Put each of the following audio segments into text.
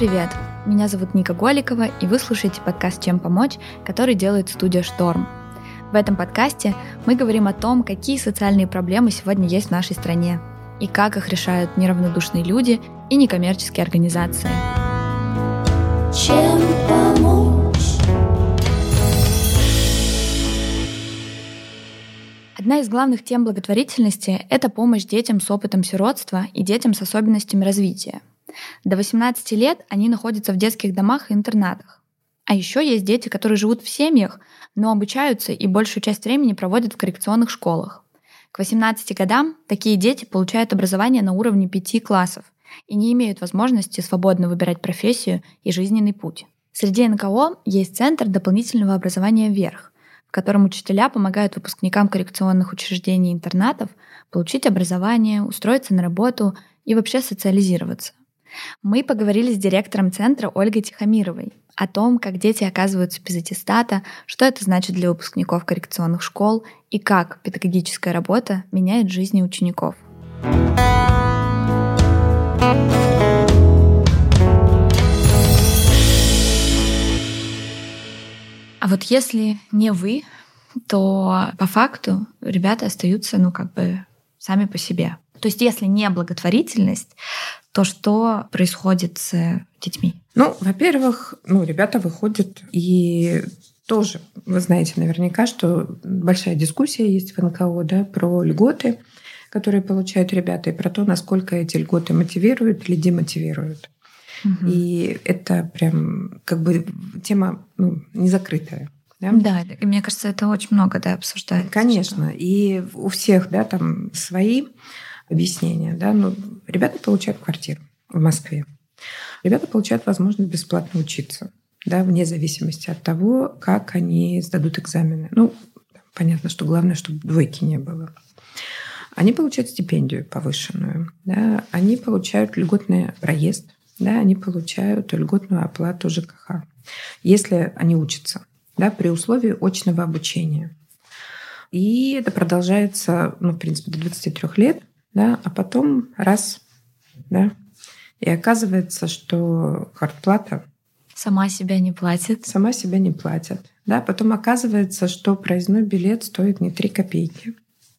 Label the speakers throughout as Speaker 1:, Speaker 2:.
Speaker 1: привет! Меня зовут Ника Голикова, и вы слушаете подкаст «Чем помочь», который делает студия «Шторм». В этом подкасте мы говорим о том, какие социальные проблемы сегодня есть в нашей стране и как их решают неравнодушные люди и некоммерческие организации. Чем помочь? Одна из главных тем благотворительности – это помощь детям с опытом сиротства и детям с особенностями развития – до 18 лет они находятся в детских домах и интернатах. А еще есть дети, которые живут в семьях, но обучаются и большую часть времени проводят в коррекционных школах. К 18 годам такие дети получают образование на уровне 5 классов и не имеют возможности свободно выбирать профессию и жизненный путь. Среди НКО есть Центр дополнительного образования «Вверх», в котором учителя помогают выпускникам коррекционных учреждений и интернатов получить образование, устроиться на работу и вообще социализироваться. Мы поговорили с директором центра Ольгой Тихомировой о том, как дети оказываются без аттестата, что это значит для выпускников коррекционных школ и как педагогическая работа меняет жизни учеников. А вот если не вы, то по факту ребята остаются, ну, как бы сами по себе. То есть, если не благотворительность, то что происходит с детьми?
Speaker 2: Ну, во-первых, ну, ребята выходят и тоже, вы знаете наверняка, что большая дискуссия есть в НКО да, про льготы, которые получают ребята, и про то, насколько эти льготы мотивируют или демотивируют. Угу. И это прям как бы тема ну, не закрытая.
Speaker 1: Да? да, и мне кажется, это очень много да, обсуждается.
Speaker 2: Конечно. Что... И у всех да, там свои объяснения. Да? Ну, ребята получают квартиру в Москве. Ребята получают возможность бесплатно учиться, да, вне зависимости от того, как они сдадут экзамены. Ну, понятно, что главное, чтобы двойки не было. Они получают стипендию повышенную, да, они получают льготный проезд, да, они получают льготную оплату ЖКХ, если они учатся, да, при условии очного обучения. И это продолжается, ну, в принципе, до 23 лет да, а потом раз, да, и оказывается, что квартплата
Speaker 1: сама себя не платит.
Speaker 2: Сама себя не платит. Да, потом оказывается, что проездной билет стоит не 3 копейки,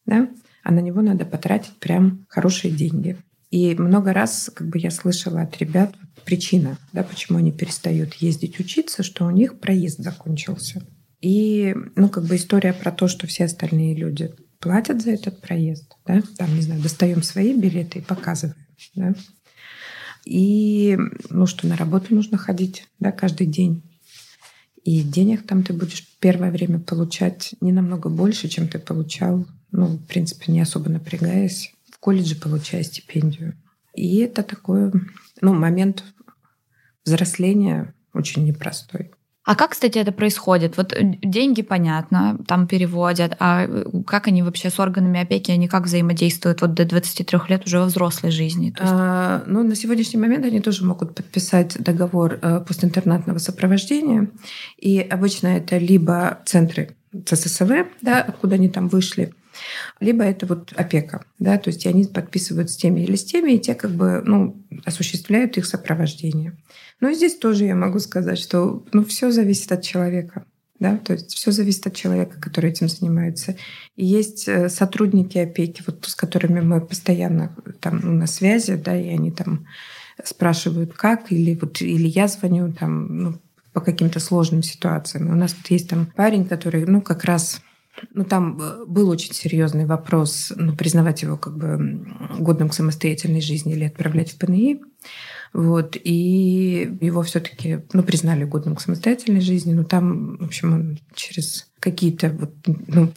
Speaker 2: да, а на него надо потратить прям хорошие деньги. И много раз как бы я слышала от ребят причина, да, почему они перестают ездить учиться, что у них проезд закончился. И, ну, как бы история про то, что все остальные люди платят за этот проезд, да, там, не знаю, достаем свои билеты и показываем, да. И, ну, что на работу нужно ходить, да, каждый день. И денег там ты будешь первое время получать не намного больше, чем ты получал, ну, в принципе, не особо напрягаясь, в колледже получая стипендию. И это такой, ну, момент взросления очень непростой.
Speaker 1: А как, кстати, это происходит? Вот э, деньги, понятно, там переводят, а э, как они вообще с органами опеки, они как взаимодействуют вот до 23 лет уже во взрослой жизни?
Speaker 2: есть... а, ну, на сегодняшний момент они тоже могут подписать договор э, постинтернатного сопровождения, и обычно это либо центры ЦССВ, да, откуда они там вышли, либо это вот опека, да, то есть они подписывают с теми или с теми, и те как бы, ну, осуществляют их сопровождение. Но ну, здесь тоже я могу сказать, что ну, все зависит от человека. Да? То есть все зависит от человека, который этим занимается. И есть э, сотрудники опеки, вот, с которыми мы постоянно там, ну, на связи, да, и они там спрашивают, как, или, вот, или я звоню там, ну, по каким-то сложным ситуациям. И у нас тут есть там парень, который, ну, как раз ну, там э, был очень серьезный вопрос, ну, признавать его как бы годным к самостоятельной жизни или отправлять в ПНИ. Вот, и его все-таки ну, признали годным к самостоятельной жизни, но там, в общем, он через какие-то вот, ну,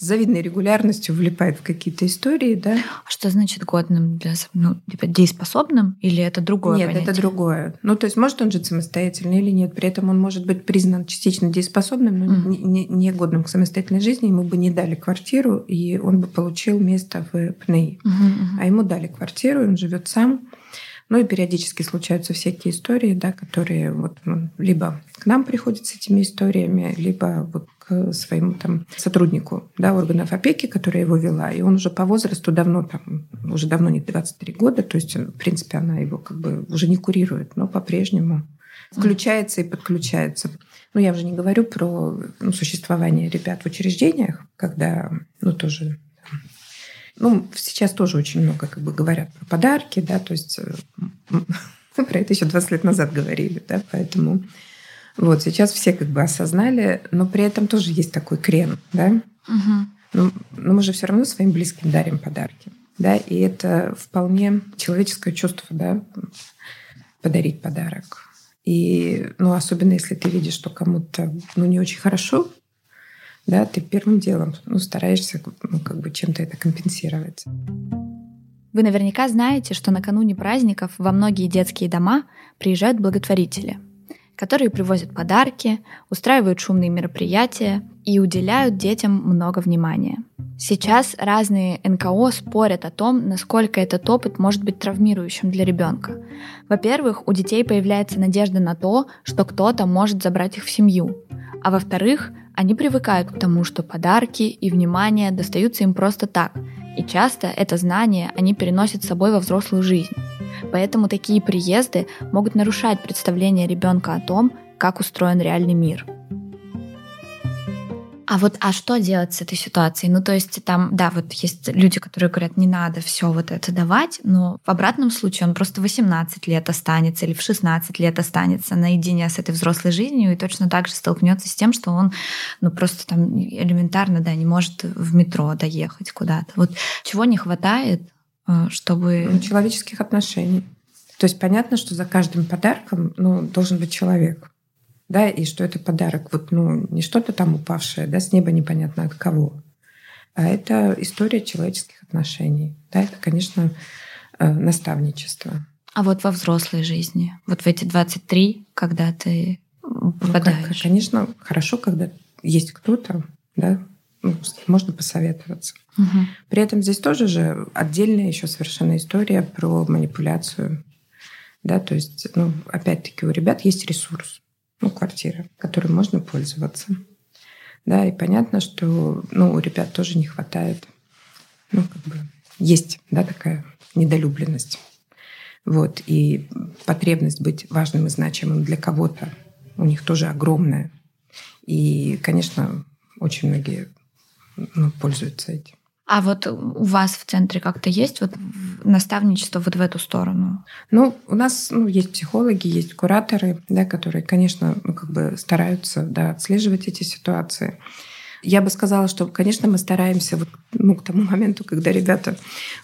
Speaker 2: с завидной регулярностью влипает в какие-то истории, да.
Speaker 1: А что значит годным для ну, типа дееспособным или это другое?
Speaker 2: Нет,
Speaker 1: понятие?
Speaker 2: это другое. Ну, то есть может он жить самостоятельно или нет. При этом он может быть признан частично дееспособным, но mm. не, не годным к самостоятельной жизни. Ему бы не дали квартиру, и он бы получил место в ПНИ. Mm-hmm. А ему дали квартиру, он живет сам. Ну и периодически случаются всякие истории, да, которые вот ну, либо к нам приходят с этими историями, либо вот к своему там сотруднику да, органов опеки, которая его вела. И он уже по возрасту давно там уже давно не 23 года, то есть, в принципе, она его как бы уже не курирует, но по-прежнему включается и подключается. Ну, я уже не говорю про ну, существование ребят в учреждениях, когда, ну, тоже ну, сейчас тоже очень много как бы говорят про подарки, да, то есть э, про это еще 20 лет назад говорили, да, поэтому вот сейчас все как бы осознали, но при этом тоже есть такой крен, да. Угу. Но, но мы же все равно своим близким дарим подарки, да, и это вполне человеческое чувство, да, подарить подарок. И, ну, особенно если ты видишь, что кому-то, ну, не очень хорошо, да, ты первым делом, ну, стараешься, ну, как бы чем-то это компенсировать.
Speaker 1: Вы наверняка знаете, что накануне праздников во многие детские дома приезжают благотворители, которые привозят подарки, устраивают шумные мероприятия и уделяют детям много внимания. Сейчас разные НКО спорят о том, насколько этот опыт может быть травмирующим для ребенка. Во-первых, у детей появляется надежда на то, что кто-то может забрать их в семью. А во-вторых, они привыкают к тому, что подарки и внимание достаются им просто так, и часто это знание они переносят с собой во взрослую жизнь. Поэтому такие приезды могут нарушать представление ребенка о том, как устроен реальный мир – а вот, а что делать с этой ситуацией? Ну, то есть там, да, вот есть люди, которые говорят, не надо все вот это давать, но в обратном случае он просто 18 лет останется или в 16 лет останется наедине с этой взрослой жизнью и точно так же столкнется с тем, что он, ну, просто там элементарно, да, не может в метро доехать куда-то. Вот чего не хватает, э, чтобы...
Speaker 2: Ну, человеческих отношений. То есть понятно, что за каждым подарком ну, должен быть человек да, и что это подарок, вот, ну, не что-то там упавшее, да, с неба непонятно от кого, а это история человеческих отношений, да, это, конечно, э, наставничество.
Speaker 1: А вот во взрослой жизни, вот в эти 23, когда ты попадаешь? Ну,
Speaker 2: конечно, хорошо, когда есть кто-то, да, ну, можно посоветоваться. Угу. При этом здесь тоже же отдельная еще совершенно история про манипуляцию. Да, то есть, ну, опять-таки, у ребят есть ресурс ну, квартира, которой можно пользоваться. Да, и понятно, что ну, у ребят тоже не хватает, ну, как бы есть, да, такая недолюбленность. Вот, и потребность быть важным и значимым для кого-то у них тоже огромная. И, конечно, очень многие ну, пользуются этим.
Speaker 1: А вот у вас в центре как-то есть вот наставничество вот в эту сторону?
Speaker 2: Ну, у нас ну, есть психологи, есть кураторы, да, которые, конечно, ну, как бы стараются да, отслеживать эти ситуации. Я бы сказала, что, конечно, мы стараемся вот, ну, к тому моменту, когда ребята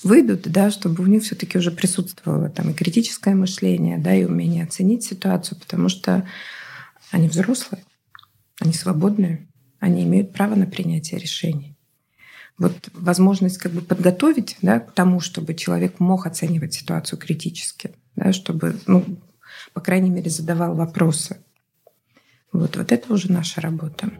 Speaker 2: выйдут, да, чтобы у них все таки уже присутствовало там и критическое мышление, да, и умение оценить ситуацию, потому что они взрослые, они свободные, они имеют право на принятие решений вот возможность как бы подготовить да, к тому, чтобы человек мог оценивать ситуацию критически, да, чтобы, ну, по крайней мере, задавал вопросы. Вот, вот это уже наша работа.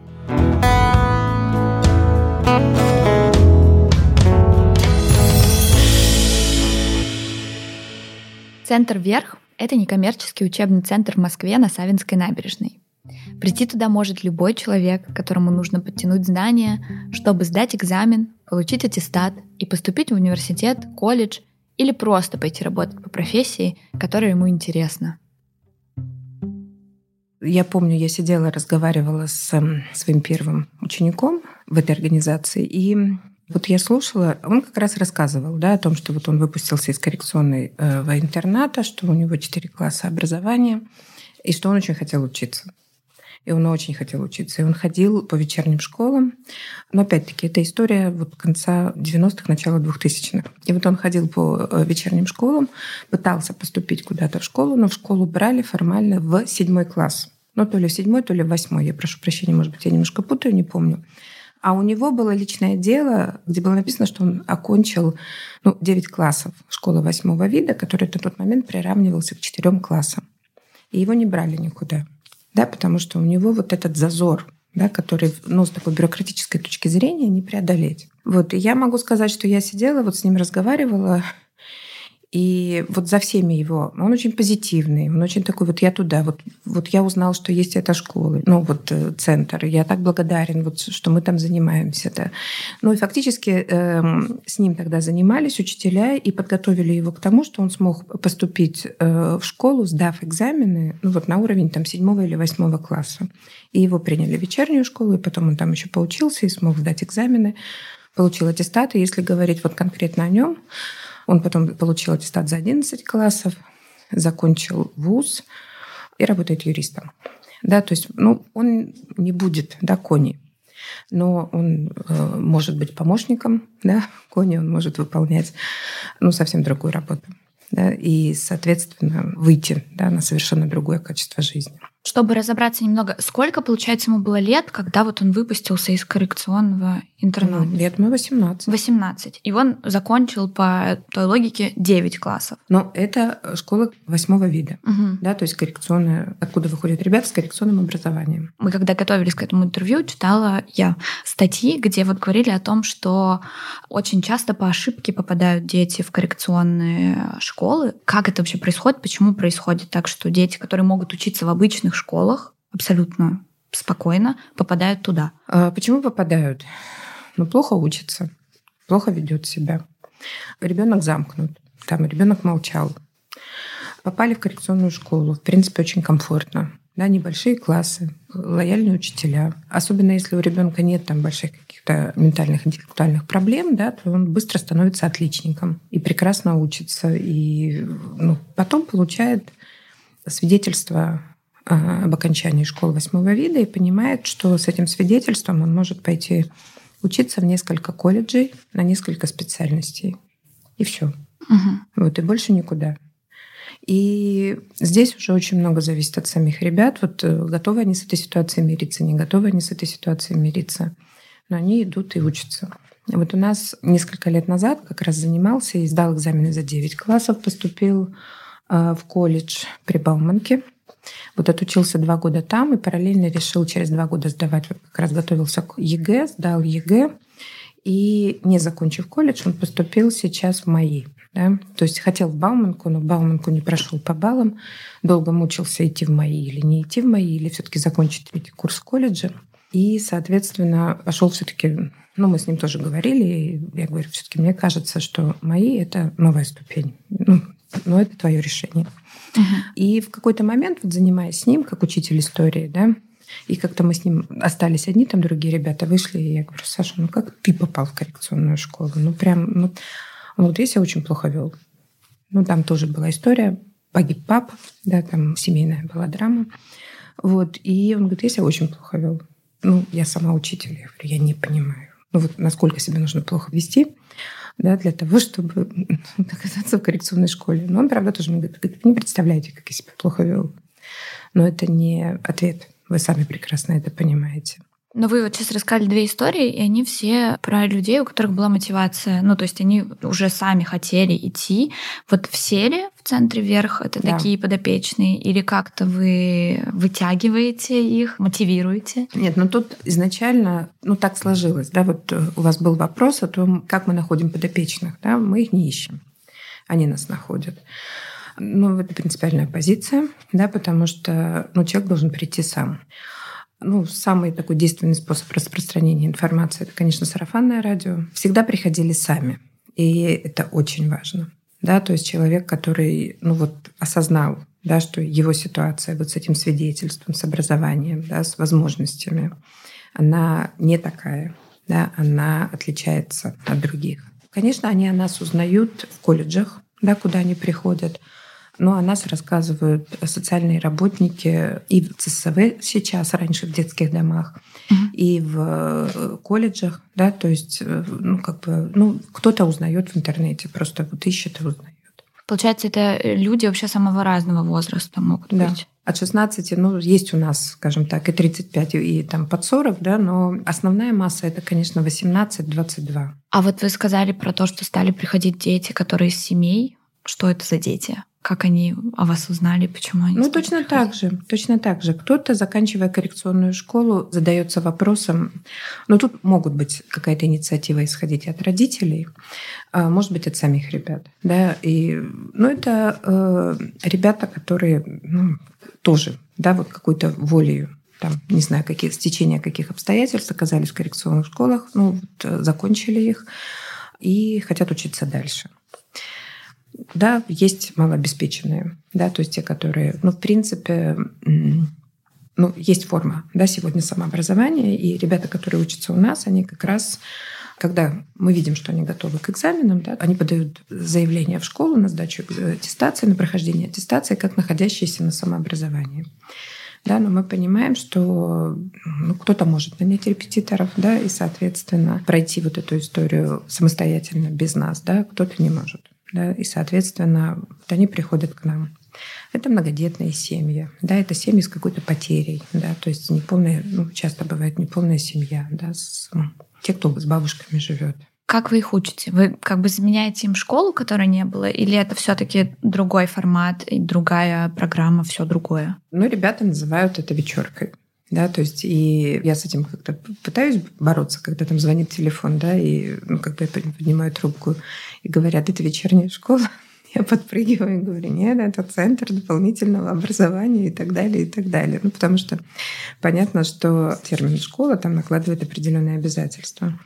Speaker 1: Центр «Верх» — это некоммерческий учебный центр в Москве на Савинской набережной. Прийти туда может любой человек, которому нужно подтянуть знания, чтобы сдать экзамен, получить аттестат и поступить в университет, колледж или просто пойти работать по профессии, которая ему интересна.
Speaker 2: Я помню, я сидела, разговаривала с эм, своим первым учеником в этой организации, и вот я слушала, он как раз рассказывал да, о том, что вот он выпустился из коррекционной э, интерната, что у него четыре класса образования, и что он очень хотел учиться и он очень хотел учиться. И он ходил по вечерним школам. Но опять-таки, это история вот конца 90-х, начала 2000-х. И вот он ходил по э, вечерним школам, пытался поступить куда-то в школу, но в школу брали формально в седьмой класс. Ну, то ли в седьмой, то ли в восьмой. Я прошу прощения, может быть, я немножко путаю, не помню. А у него было личное дело, где было написано, что он окончил ну, 9 классов школы восьмого вида, который на тот момент приравнивался к четырем классам. И его не брали никуда да, потому что у него вот этот зазор, да, который, ну, с такой бюрократической точки зрения не преодолеть. Вот, и я могу сказать, что я сидела, вот с ним разговаривала, и вот за всеми его, он очень позитивный, он очень такой, вот я туда, вот, вот я узнал, что есть эта школа, ну вот э, центр, я так благодарен, вот, что мы там занимаемся. Да. Ну и фактически э, с ним тогда занимались учителя и подготовили его к тому, что он смог поступить э, в школу, сдав экзамены, ну вот на уровень там седьмого или восьмого класса. И его приняли в вечернюю школу, и потом он там еще поучился и смог сдать экзамены, получил аттестаты. Если говорить вот конкретно о нем, он потом получил аттестат за 11 классов, закончил вуз и работает юристом. Да, то есть, ну, он не будет, да, Кони, но он э, может быть помощником, да, Кони он может выполнять, ну, совсем другую работу, да, и, соответственно, выйти, да, на совершенно другое качество жизни.
Speaker 1: Чтобы разобраться немного, сколько, получается, ему было лет, когда вот он выпустился из коррекционного интерната?
Speaker 2: Ну, лет мы 18.
Speaker 1: 18. И он закончил по той логике 9 классов.
Speaker 2: Но это школа восьмого вида,
Speaker 1: угу.
Speaker 2: да, то есть коррекционная, откуда выходят ребята с коррекционным образованием.
Speaker 1: Мы когда готовились к этому интервью, читала я статьи, где вот говорили о том, что очень часто по ошибке попадают дети в коррекционные школы. Как это вообще происходит? Почему происходит так, что дети, которые могут учиться в обычных школах абсолютно спокойно попадают туда.
Speaker 2: А почему попадают? Ну, плохо учится, плохо ведет себя. Ребенок замкнут, там ребенок молчал. Попали в коррекционную школу. В принципе, очень комфортно. Да, небольшие классы, лояльные учителя. Особенно если у ребенка нет там больших каких-то ментальных, интеллектуальных проблем, да, то он быстро становится отличником и прекрасно учится. И ну, потом получает свидетельство об окончании школы восьмого вида и понимает, что с этим свидетельством он может пойти учиться в несколько колледжей на несколько специальностей. И все.
Speaker 1: Угу.
Speaker 2: Вот, и больше никуда. И здесь уже очень много зависит от самих ребят. Вот э, готовы они с этой ситуацией мириться, не готовы они с этой ситуацией мириться. Но они идут и учатся. Вот у нас несколько лет назад как раз занимался и сдал экзамены за 9 классов, поступил а, в колледж при Бауманке – вот отучился два года там и параллельно решил через два года сдавать, как раз готовился к ЕГЭ, сдал ЕГЭ, и не закончив колледж, он поступил сейчас в МАИ. Да? То есть хотел в Бауманку, но Бауманку не прошел по баллам, долго мучился идти в МАИ или не идти в МАИ, или все-таки закончить третий курс колледжа. И, соответственно, пошел все-таки, ну, мы с ним тоже говорили, и я говорю, все-таки мне кажется, что МАИ — это новая ступень. Ну, но это твое решение. И в какой-то момент, вот занимаясь с ним, как учитель истории, да, и как-то мы с ним остались одни, там другие ребята вышли, и я говорю, Саша, ну как ты попал в коррекционную школу? Ну прям, ну, он говорит, я себя очень плохо вел. Ну там тоже была история, погиб папа, да, там семейная была драма. Вот, и он говорит, я себя очень плохо вел. Ну, я сама учитель, я говорю, я не понимаю. Ну вот насколько себя нужно плохо вести да, для того, чтобы оказаться в коррекционной школе. Но он, правда, тоже мне говорит, вы не представляете, как я себя плохо вел. Но это не ответ. Вы сами прекрасно это понимаете.
Speaker 1: Но вы вот сейчас рассказали две истории, и они все про людей, у которых была мотивация. Ну, то есть они уже сами хотели идти. Вот все ли в центре вверх это да. такие подопечные? Или как-то вы вытягиваете их, мотивируете?
Speaker 2: Нет, ну тут изначально, ну так сложилось, да, вот э, у вас был вопрос о том, как мы находим подопечных, да, мы их не ищем, они нас находят. Ну, это принципиальная позиция, да, потому что ну, человек должен прийти сам. Ну, самый такой действенный способ распространения информации – это, конечно, сарафанное радио. Всегда приходили сами, и это очень важно. Да, то есть человек, который ну, вот, осознал, да, что его ситуация вот с этим свидетельством, с образованием, да, с возможностями, она не такая, да, она отличается от других. Конечно, они о нас узнают в колледжах, да, куда они приходят – но о нас рассказывают социальные работники и в ЦСВ сейчас, раньше в детских домах,
Speaker 1: угу.
Speaker 2: и в э, колледжах, да, то есть, э, ну, как бы, ну, кто-то узнает в интернете, просто вот ищет и узнает.
Speaker 1: Получается, это люди вообще самого разного возраста могут
Speaker 2: да.
Speaker 1: быть.
Speaker 2: От 16, ну, есть у нас, скажем так, и 35, и там под 40, да, но основная масса это, конечно, 18-22.
Speaker 1: А вот вы сказали про то, что стали приходить дети, которые из семей. Что это за дети? Как они о вас узнали, почему они...
Speaker 2: Ну, точно так же, точно так же. Кто-то, заканчивая коррекционную школу, задается вопросом, ну, тут могут быть какая-то инициатива исходить от родителей, а может быть, от самих ребят, да, и, ну, это э, ребята, которые, ну, тоже, да, вот какой-то волею там, не знаю, какие, стечения каких обстоятельств оказались в коррекционных школах, ну, вот, э, закончили их и хотят учиться дальше. Да, есть малообеспеченные, да, то есть те, которые, ну, в принципе, ну, есть форма, да, сегодня самообразования, и ребята, которые учатся у нас, они как раз когда мы видим, что они готовы к экзаменам, да, они подают заявление в школу на сдачу аттестации, на прохождение аттестации, как находящиеся на самообразовании. Да, но мы понимаем, что ну, кто-то может нанять репетиторов, да, и, соответственно, пройти вот эту историю самостоятельно, без нас, да, кто-то не может да, и, соответственно, вот они приходят к нам. Это многодетные семьи, да, это семьи с какой-то потерей, да, то есть неполная, ну, часто бывает неполная семья, да, с, те, кто с бабушками живет.
Speaker 1: Как вы их учите? Вы как бы заменяете им школу, которой не было, или это все-таки другой формат и другая программа, все другое?
Speaker 2: Ну, ребята называют это вечеркой. Да, то есть и я с этим как-то пытаюсь бороться, когда там звонит телефон, да, и ну, когда я поднимаю трубку и говорят, это вечерняя школа, я подпрыгиваю и говорю, нет, это центр дополнительного образования и так далее, и так далее. Ну, потому что понятно, что термин «школа» там накладывает определенные обязательства.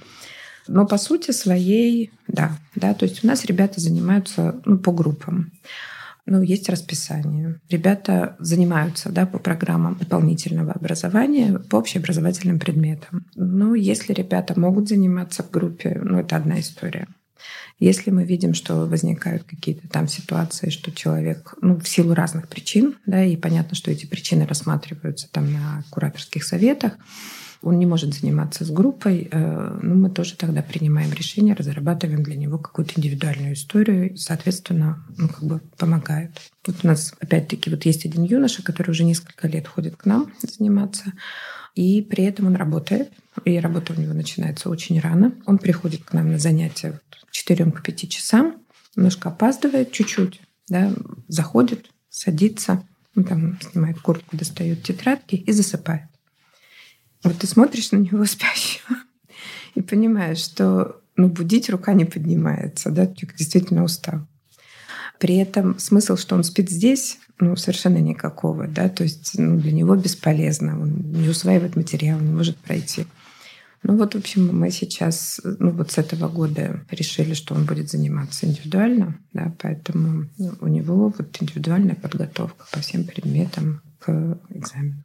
Speaker 2: Но по сути своей, да, да, то есть у нас ребята занимаются ну, по группам. Ну, есть расписание. Ребята занимаются да, по программам дополнительного образования, по общеобразовательным предметам. Ну, если ребята могут заниматься в группе, ну, это одна история. Если мы видим, что возникают какие-то там ситуации, что человек, ну, в силу разных причин, да, и понятно, что эти причины рассматриваются там на кураторских советах, он не может заниматься с группой, ну, мы тоже тогда принимаем решение, разрабатываем для него какую-то индивидуальную историю, соответственно, ну, как бы помогают. Вот у нас, опять-таки, вот есть один юноша, который уже несколько лет ходит к нам заниматься, и при этом он работает, и работа у него начинается очень рано. Он приходит к нам на занятия к 4 к 5 часам, немножко опаздывает чуть-чуть, да, заходит, садится, он там снимает куртку, достает тетрадки и засыпает. Вот ты смотришь на него спящего и понимаешь, что ну, будить рука не поднимается, да, человек действительно устал. При этом смысл, что он спит здесь, ну, совершенно никакого, да, то есть ну, для него бесполезно, он не усваивает материал, не может пройти. Ну вот, в общем, мы сейчас, ну вот с этого года решили, что он будет заниматься индивидуально, да, поэтому ну, у него вот индивидуальная подготовка по всем предметам к экзамену.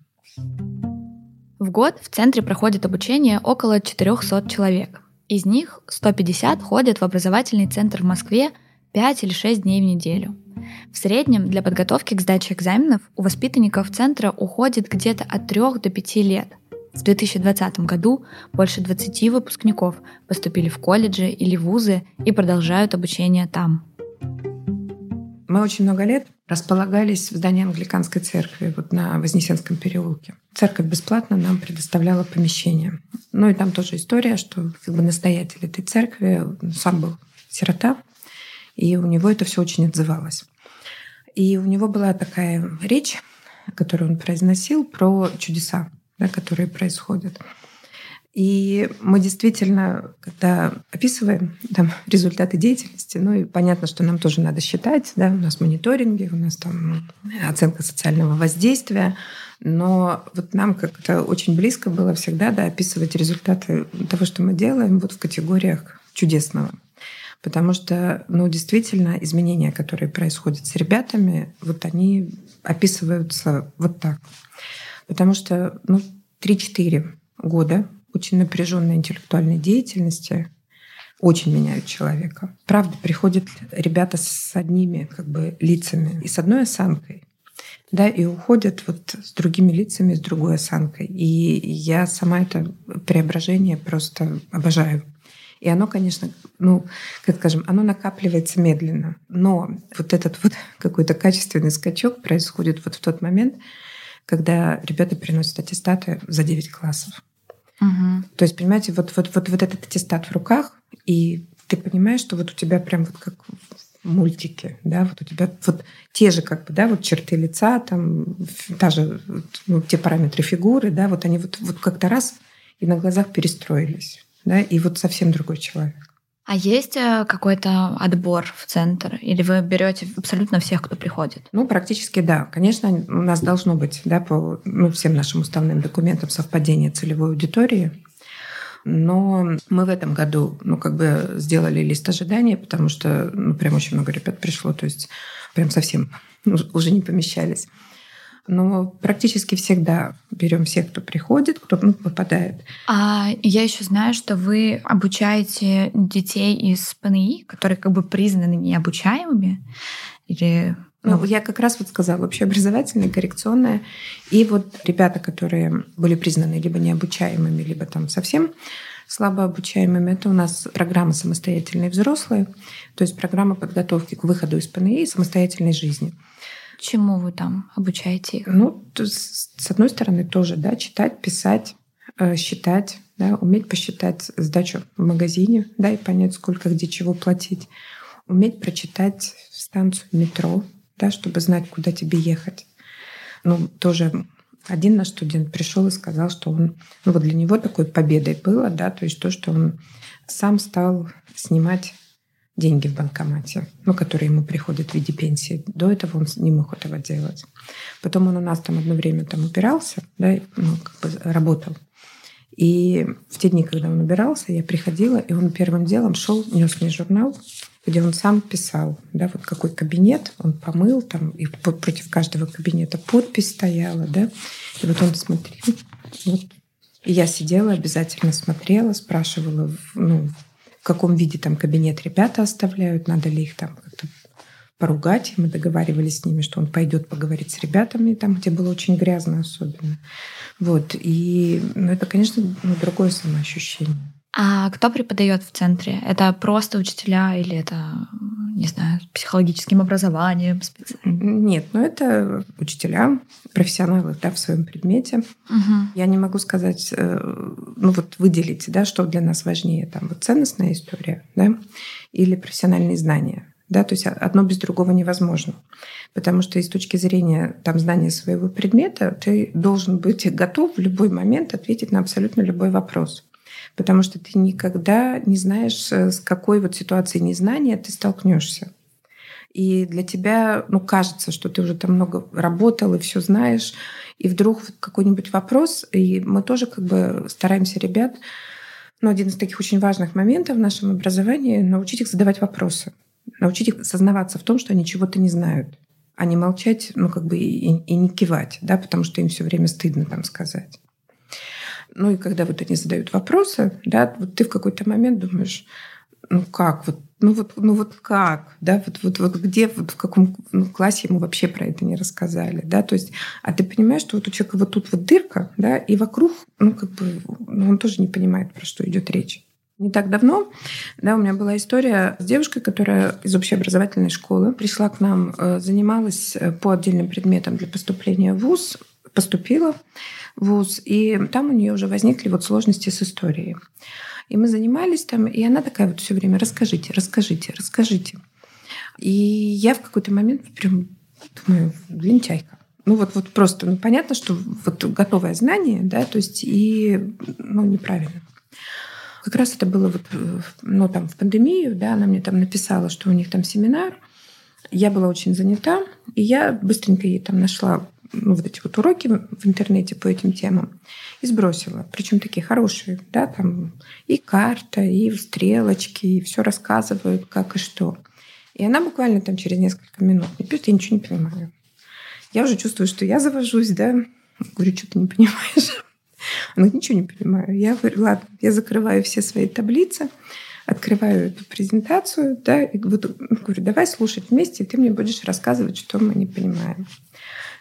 Speaker 1: В год в центре проходит обучение около 400 человек. Из них 150 ходят в образовательный центр в Москве 5 или 6 дней в неделю. В среднем для подготовки к сдаче экзаменов у воспитанников центра уходит где-то от 3 до 5 лет. В 2020 году больше 20 выпускников поступили в колледжи или вузы и продолжают обучение там.
Speaker 2: Мы очень много лет располагались в здании англиканской церкви вот на Вознесенском переулке. Церковь бесплатно нам предоставляла помещение. Ну и там тоже история, что как бы настоятель этой церкви сам был сирота, и у него это все очень отзывалось. И у него была такая речь, которую он произносил про чудеса, да, которые происходят. И мы действительно, когда описываем там, результаты деятельности, ну и понятно, что нам тоже надо считать, да, у нас мониторинги, у нас там оценка социального воздействия, но вот нам как-то очень близко было всегда да, описывать результаты того, что мы делаем, вот в категориях чудесного. Потому что, ну, действительно, изменения, которые происходят с ребятами, вот они описываются вот так. Потому что, ну, 3-4 года очень напряженной интеллектуальной деятельности очень меняют человека. Правда, приходят ребята с одними как бы лицами и с одной осанкой, да, и уходят вот с другими лицами, с другой осанкой. И я сама это преображение просто обожаю. И оно, конечно, ну, как скажем, оно накапливается медленно. Но вот этот вот какой-то качественный скачок происходит вот в тот момент, когда ребята приносят аттестаты за 9 классов. Угу. То есть, понимаете, вот, вот, вот, вот этот аттестат в руках, и ты понимаешь, что вот у тебя прям вот как мультики, да, вот у тебя вот те же как бы, да, вот черты лица, там, та же, ну, те параметры фигуры, да, вот они вот, вот как-то раз и на глазах перестроились, да, и вот совсем другой человек.
Speaker 1: А есть э, какой-то отбор в центр? Или вы берете абсолютно всех, кто приходит?
Speaker 2: Ну, практически да. Конечно, у нас должно быть да, по ну, всем нашим уставным документам совпадение целевой аудитории. Но мы в этом году, ну, как бы сделали лист ожидания, потому что, ну, прям очень много ребят пришло, то есть прям совсем уже не помещались. Но практически всегда берем всех, кто приходит, кто ну, попадает.
Speaker 1: А я еще знаю, что вы обучаете детей из ПНИ, которые как бы признаны необучаемыми. Или
Speaker 2: ну, я как раз вот сказала, общеобразовательная, коррекционная. И вот ребята, которые были признаны либо необучаемыми, либо там совсем слабо обучаемыми, это у нас программа «Самостоятельные взрослые», то есть программа подготовки к выходу из ПНИ и самостоятельной жизни.
Speaker 1: Чему вы там обучаете их?
Speaker 2: Ну, с одной стороны, тоже, да, читать, писать, э, считать, да, уметь посчитать сдачу в магазине, да, и понять, сколько где чего платить. Уметь прочитать станцию метро, да, чтобы знать, куда тебе ехать. Ну, тоже один наш студент пришел и сказал, что он, ну вот для него такой победой было, да, то есть то, что он сам стал снимать деньги в банкомате, ну, которые ему приходят в виде пенсии. До этого он не мог этого делать. Потом он у нас там одно время там убирался, да, ну, как бы работал. И в те дни, когда он убирался, я приходила, и он первым делом шел, нес мне журнал, где он сам писал, да, вот какой кабинет он помыл, там, и против каждого кабинета подпись стояла, да, и вот он смотрел, вот. И я сидела, обязательно смотрела, спрашивала, ну, каком виде там кабинет ребята оставляют, надо ли их там как-то поругать. И мы договаривались с ними, что он пойдет поговорить с ребятами, там, где было очень грязно особенно. Вот. И ну, это, конечно, ну, другое самоощущение.
Speaker 1: А кто преподает в центре? Это просто учителя или это, не знаю, психологическим образованием?
Speaker 2: Нет, ну это учителя, профессионалы да, в своем предмете. Угу. Я не могу сказать, э, ну вот выделить, да, что для нас важнее, там вот ценностная история, да, или профессиональные знания. Да, то есть одно без другого невозможно. Потому что и с точки зрения там, знания своего предмета ты должен быть готов в любой момент ответить на абсолютно любой вопрос потому что ты никогда не знаешь, э, с какой вот ситуацией незнания ты столкнешься. И для тебя, ну, кажется, что ты уже там много работал и все знаешь, и вдруг какой-нибудь вопрос, и мы тоже как бы стараемся ребят, ну, один из таких очень важных моментов в нашем образовании — научить их задавать вопросы, научить их сознаваться в том, что они чего-то не знают, а не молчать, ну, как бы и, и не кивать, да, потому что им все время стыдно там сказать. Ну и когда вот они задают вопросы, да, вот ты в какой-то момент думаешь, ну как, вот, ну вот, ну вот как, да, вот, вот, вот где, вот в каком ну, классе ему вообще про это не рассказали, да, то есть, а ты понимаешь, что вот у человека вот тут вот дырка, да, и вокруг, ну как бы, ну, он тоже не понимает, про что идет речь. Не так давно да, у меня была история с девушкой, которая из общеобразовательной школы пришла к нам, э, занималась э, по отдельным предметам для поступления в ВУЗ, поступила в ВУЗ, и там у нее уже возникли вот сложности с историей. И мы занимались там, и она такая вот все время расскажите, расскажите, расскажите. И я в какой-то момент прям думаю, лентяйка. Ну вот, вот просто, ну понятно, что вот готовое знание, да, то есть и ну, неправильно. Как раз это было вот, ну, там, в пандемию, да, она мне там написала, что у них там семинар. Я была очень занята, и я быстренько ей там нашла ну, вот эти вот уроки в интернете по этим темам и сбросила. Причем такие хорошие, да, там и карта, и стрелочки, и все рассказывают, как и что. И она буквально там через несколько минут мне пишет, я ничего не понимаю. Я уже чувствую, что я завожусь, да. Говорю, что ты не понимаешь? Она говорит, ничего не понимаю. Я говорю, ладно, я закрываю все свои таблицы, открываю эту презентацию, да, и говорю, давай слушать вместе, и ты мне будешь рассказывать, что мы не понимаем.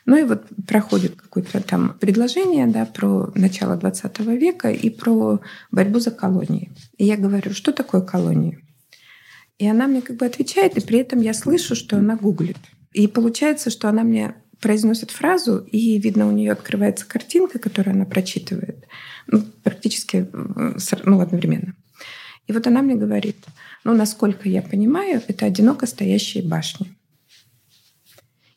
Speaker 2: Ну и вот проходит какое-то там предложение да, про начало 20 века и про борьбу за колонии. И я говорю, что такое колонии? И она мне как бы отвечает, и при этом я слышу, что она гуглит. И получается, что она мне произносит фразу, и видно, у нее открывается картинка, которую она прочитывает, ну, практически ну, одновременно. И вот она мне говорит, ну, насколько я понимаю, это одиноко стоящие башни.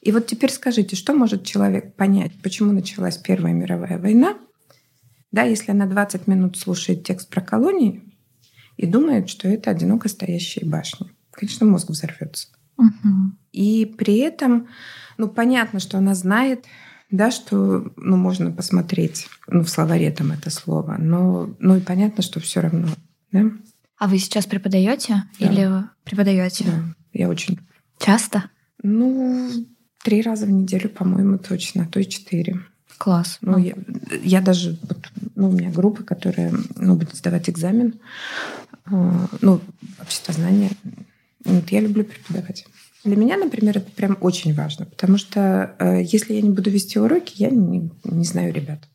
Speaker 2: И вот теперь скажите, что может человек понять, почему началась Первая мировая война, да, если она 20 минут слушает текст про колонии и думает, что это одиноко стоящие башни. Конечно, мозг взорвется. Угу. И при этом, ну, понятно, что она знает, да, что, ну, можно посмотреть, ну, в словаре там это слово, но, ну, и понятно, что все равно, да.
Speaker 1: А вы сейчас преподаете да. или преподаете?
Speaker 2: Да, я очень.
Speaker 1: Часто?
Speaker 2: Ну, три раза в неделю, по-моему, точно, а то и четыре.
Speaker 1: Класс.
Speaker 2: Ну, я, я даже, вот, ну, у меня группа, которая ну, будет сдавать экзамен, э, ну, обществознание. Вот, я люблю преподавать. Для меня, например, это прям очень важно, потому что э, если я не буду вести уроки, я не, не знаю ребят.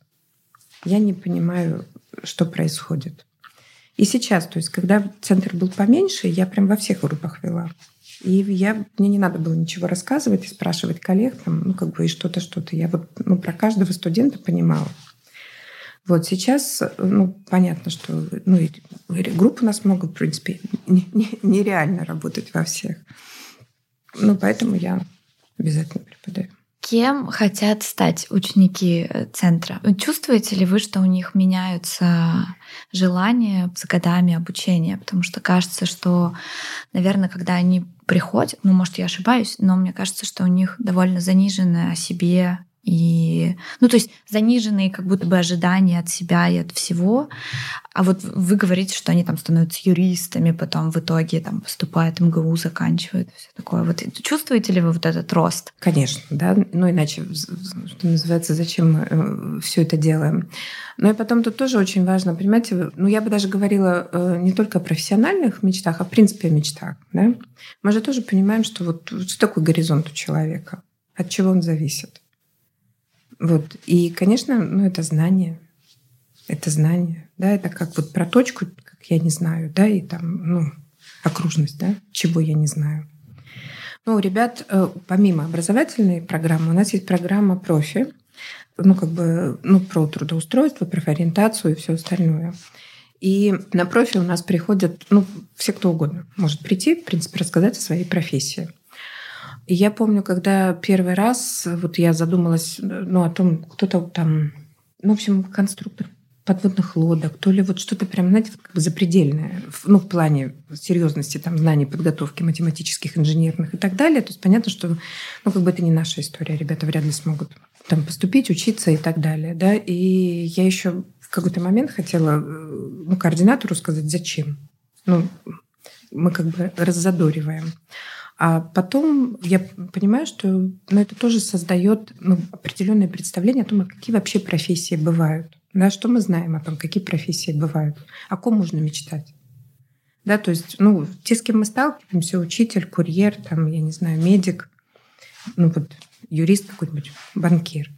Speaker 2: Я не понимаю, что происходит. И сейчас, то есть, когда центр был поменьше, я прям во всех группах вела. И я, мне не надо было ничего рассказывать и спрашивать коллег, там, ну, как бы, и что-то, что-то. Я вот ну, про каждого студента понимала. Вот сейчас, ну, понятно, что ну, групп у нас много, в принципе, нереально работать во всех. Ну, поэтому я обязательно преподаю.
Speaker 1: Кем хотят стать ученики э, центра? Чувствуете ли вы, что у них меняются желания с годами обучения? Потому что кажется, что, наверное, когда они приходят, ну, может, я ошибаюсь, но мне кажется, что у них довольно заниженное о себе и, ну, то есть заниженные как будто бы ожидания от себя и от всего. А вот вы говорите, что они там становятся юристами, потом в итоге там поступают МГУ, заканчивают, все такое. Вот чувствуете ли вы вот этот рост?
Speaker 2: Конечно, да. Ну, иначе, что называется, зачем мы э, все это делаем? Ну и потом тут тоже очень важно, понимаете, ну, я бы даже говорила э, не только о профессиональных мечтах, а в принципе о мечтах, да. Мы же тоже понимаем, что вот что такое горизонт у человека, от чего он зависит. Вот. И, конечно, ну, это знание. Это знание. Да, это как вот про точку, как я не знаю, да, и там, ну, окружность, да, чего я не знаю. Ну, ребят, э, помимо образовательной программы, у нас есть программа профи, ну, как бы, ну, про трудоустройство, профориентацию и все остальное. И на профи у нас приходят, ну, все кто угодно может прийти, в принципе, рассказать о своей профессии. И я помню, когда первый раз вот я задумалась ну, о том, кто-то там, ну, в общем, конструктор подводных лодок, то ли вот что-то прям, знаете, вот как бы запредельное, ну, в плане серьезности там знаний, подготовки математических, инженерных и так далее. То есть понятно, что, ну, как бы это не наша история, ребята вряд ли смогут там поступить, учиться и так далее, да. И я еще в какой-то момент хотела, ну, координатору сказать, зачем. Ну, мы как бы раззадориваем. А потом я понимаю, что ну, это тоже создает ну, определенное представление о том, какие вообще профессии бывают. Да, что мы знаем о том, какие профессии бывают, о ком можно мечтать. Да, то есть, ну, те, с кем мы сталкиваемся, учитель, курьер, там, я не знаю, медик, ну вот юрист какой-нибудь, банкир,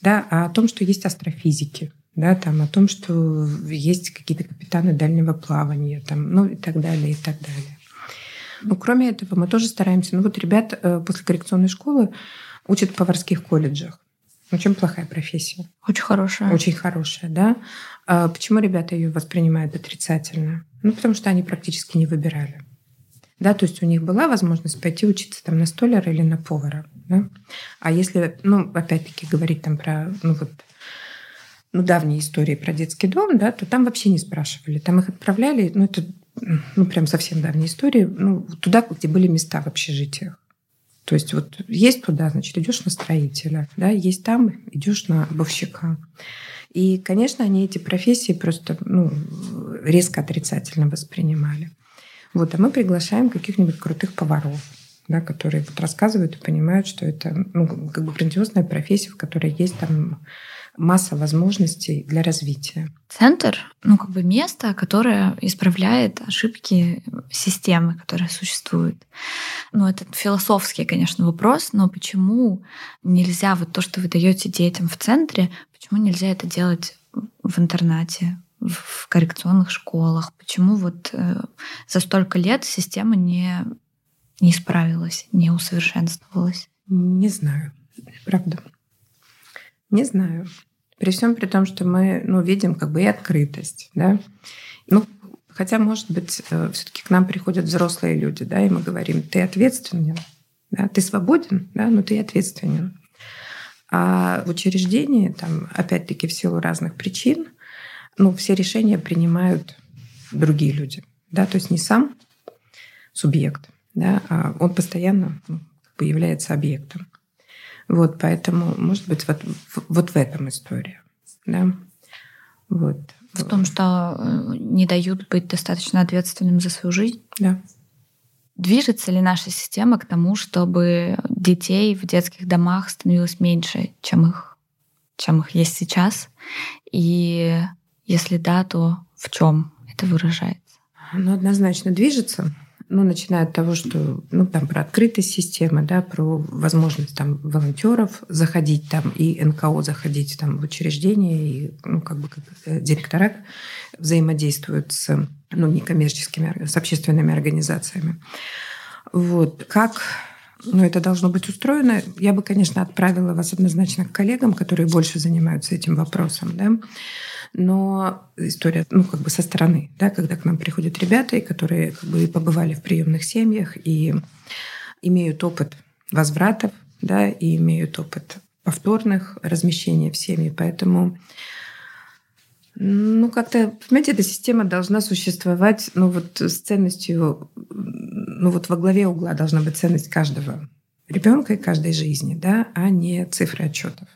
Speaker 2: да, а о том, что есть астрофизики, да, там, о том, что есть какие-то капитаны дальнего плавания, там, ну и так далее, и так далее. Ну, кроме этого, мы тоже стараемся. Ну, вот ребят э, после коррекционной школы учат в поварских колледжах. Чем плохая профессия?
Speaker 1: Очень хорошая.
Speaker 2: Очень хорошая, да. А почему ребята ее воспринимают отрицательно? Ну, потому что они практически не выбирали. Да, то есть у них была возможность пойти учиться там на столяра или на повара. Да? А если, ну, опять-таки, говорить там про, ну, вот, ну, давние истории про детский дом, да, то там вообще не спрашивали. Там их отправляли, ну, это ну, прям совсем давней истории, ну, туда, где были места в общежитиях. То есть вот есть туда, значит, идешь на строителя, да, есть там, идешь на обувщика. И, конечно, они эти профессии просто ну, резко отрицательно воспринимали. Вот, а мы приглашаем каких-нибудь крутых поваров, да, которые вот рассказывают и понимают, что это ну, как бы грандиозная профессия, в которой есть там масса возможностей для развития.
Speaker 1: Центр, ну как бы место, которое исправляет ошибки системы, которая существует. Ну это философский, конечно, вопрос, но почему нельзя вот то, что вы даете детям в центре, почему нельзя это делать в интернате, в коррекционных школах? Почему вот э, за столько лет система не, не справилась, не усовершенствовалась?
Speaker 2: Не знаю, правда. Не знаю. При всем при том, что мы ну, видим как бы и открытость. Да? Ну, Хотя, может быть, э, все-таки к нам приходят взрослые люди, да, и мы говорим, ты ответственен, да, ты свободен, да, но ты ответственен. А в учреждении, там, опять-таки, в силу разных причин, ну, все решения принимают другие люди, да, то есть не сам субъект, да, а он постоянно ну, является объектом. Вот, поэтому, может быть, вот, вот в этом история, да.
Speaker 1: Вот. В том, что э, не дают быть достаточно ответственным за свою жизнь?
Speaker 2: Да.
Speaker 1: Движется ли наша система к тому, чтобы детей в детских домах становилось меньше, чем их, чем их есть сейчас? И если да, то в чем это выражается?
Speaker 2: Ну, однозначно движется ну, начиная от того, что, ну, там, про открытость системы, да, про возможность там волонтеров заходить там и НКО заходить там в учреждения, и, ну, как бы как э, директора взаимодействуют с, ну, некоммерческими, с общественными организациями. Вот. Как ну, это должно быть устроено. Я бы, конечно, отправила вас однозначно к коллегам, которые больше занимаются этим вопросом. Да? Но история, ну, как бы со стороны, да, когда к нам приходят ребята, которые как бы побывали в приемных семьях и имеют опыт возвратов, да, и имеют опыт повторных размещений в семьи, поэтому ну, как-то, понимаете, эта система должна существовать, ну, вот с ценностью, ну, вот во главе угла должна быть ценность каждого ребенка и каждой жизни, да, а не цифры отчетов.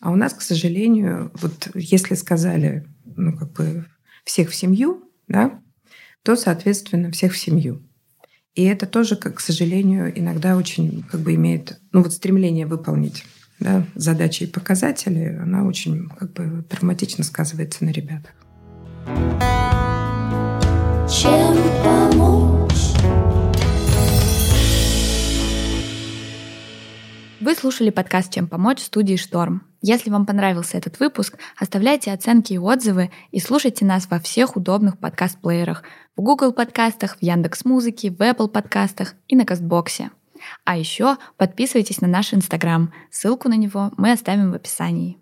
Speaker 2: А у нас, к сожалению, вот если сказали, ну, как бы всех в семью, да, то, соответственно, всех в семью. И это тоже, как, к сожалению, иногда очень как бы имеет, ну вот стремление выполнить да, задачи и показатели, она очень как бы травматично сказывается на ребятах. Чем
Speaker 1: Вы слушали подкаст «Чем помочь» в студии «Шторм». Если вам понравился этот выпуск, оставляйте оценки и отзывы и слушайте нас во всех удобных подкаст-плеерах в Google подкастах, в Яндекс Музыке, в Apple подкастах и на Кастбоксе. А еще подписывайтесь на наш Инстаграм. Ссылку на него мы оставим в описании.